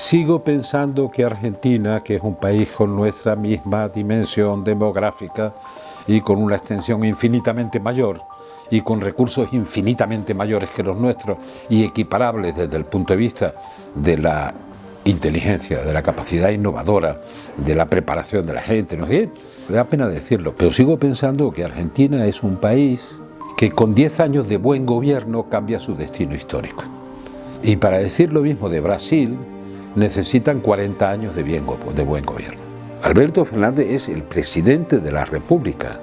Sigo pensando que Argentina, que es un país con nuestra misma dimensión demográfica y con una extensión infinitamente mayor y con recursos infinitamente mayores que los nuestros y equiparables desde el punto de vista de la inteligencia, de la capacidad innovadora, de la preparación de la gente, no sé, me da pena decirlo, pero sigo pensando que Argentina es un país que con 10 años de buen gobierno cambia su destino histórico. Y para decir lo mismo de Brasil, necesitan 40 años de, bien, de buen gobierno. Alberto Fernández es el presidente de la República,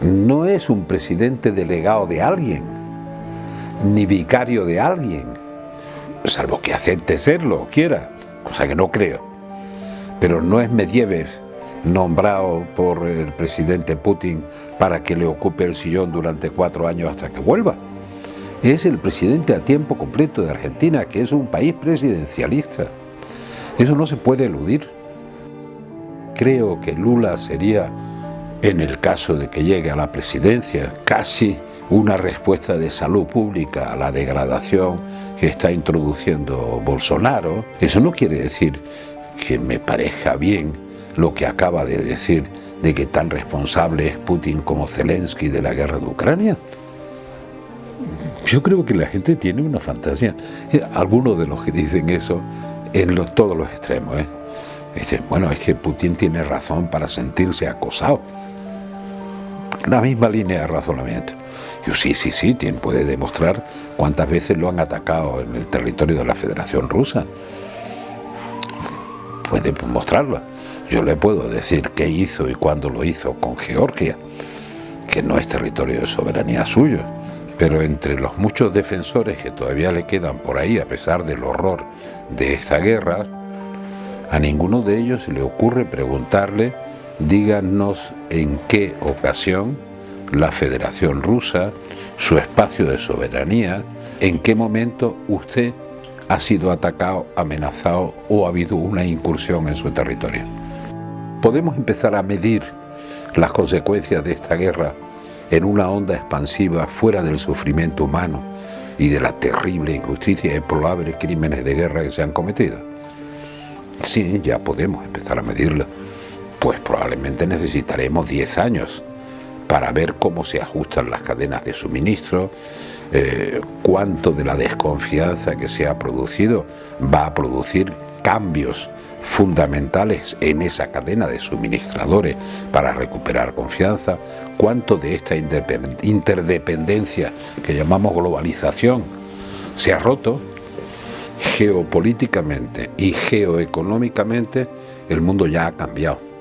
no es un presidente delegado de alguien, ni vicario de alguien, salvo que acepte serlo o quiera, cosa que no creo. Pero no es Medvedev nombrado por el presidente Putin para que le ocupe el sillón durante cuatro años hasta que vuelva. Es el presidente a tiempo completo de Argentina, que es un país presidencialista. Eso no se puede eludir. Creo que Lula sería, en el caso de que llegue a la presidencia, casi una respuesta de salud pública a la degradación que está introduciendo Bolsonaro. Eso no quiere decir que me parezca bien lo que acaba de decir de que tan responsable es Putin como Zelensky de la guerra de Ucrania. Yo creo que la gente tiene una fantasía. Algunos de los que dicen eso en todos los extremos. ¿eh? bueno, es que Putin tiene razón para sentirse acosado. La misma línea de razonamiento. Yo sí, sí, sí, puede demostrar cuántas veces lo han atacado en el territorio de la Federación Rusa. Puede mostrarlo. Yo le puedo decir qué hizo y cuándo lo hizo con Georgia, que no es territorio de soberanía suyo. Pero entre los muchos defensores que todavía le quedan por ahí, a pesar del horror de esta guerra, a ninguno de ellos se le ocurre preguntarle, díganos en qué ocasión la Federación Rusa, su espacio de soberanía, en qué momento usted ha sido atacado, amenazado o ha habido una incursión en su territorio. Podemos empezar a medir las consecuencias de esta guerra en una onda expansiva fuera del sufrimiento humano y de la terrible injusticia y probables crímenes de guerra que se han cometido. Sí, ya podemos empezar a medirlo, pues probablemente necesitaremos 10 años para ver cómo se ajustan las cadenas de suministro, eh, cuánto de la desconfianza que se ha producido va a producir cambios fundamentales en esa cadena de suministradores para recuperar confianza, cuánto de esta interdependencia que llamamos globalización se ha roto, geopolíticamente y geoeconómicamente el mundo ya ha cambiado.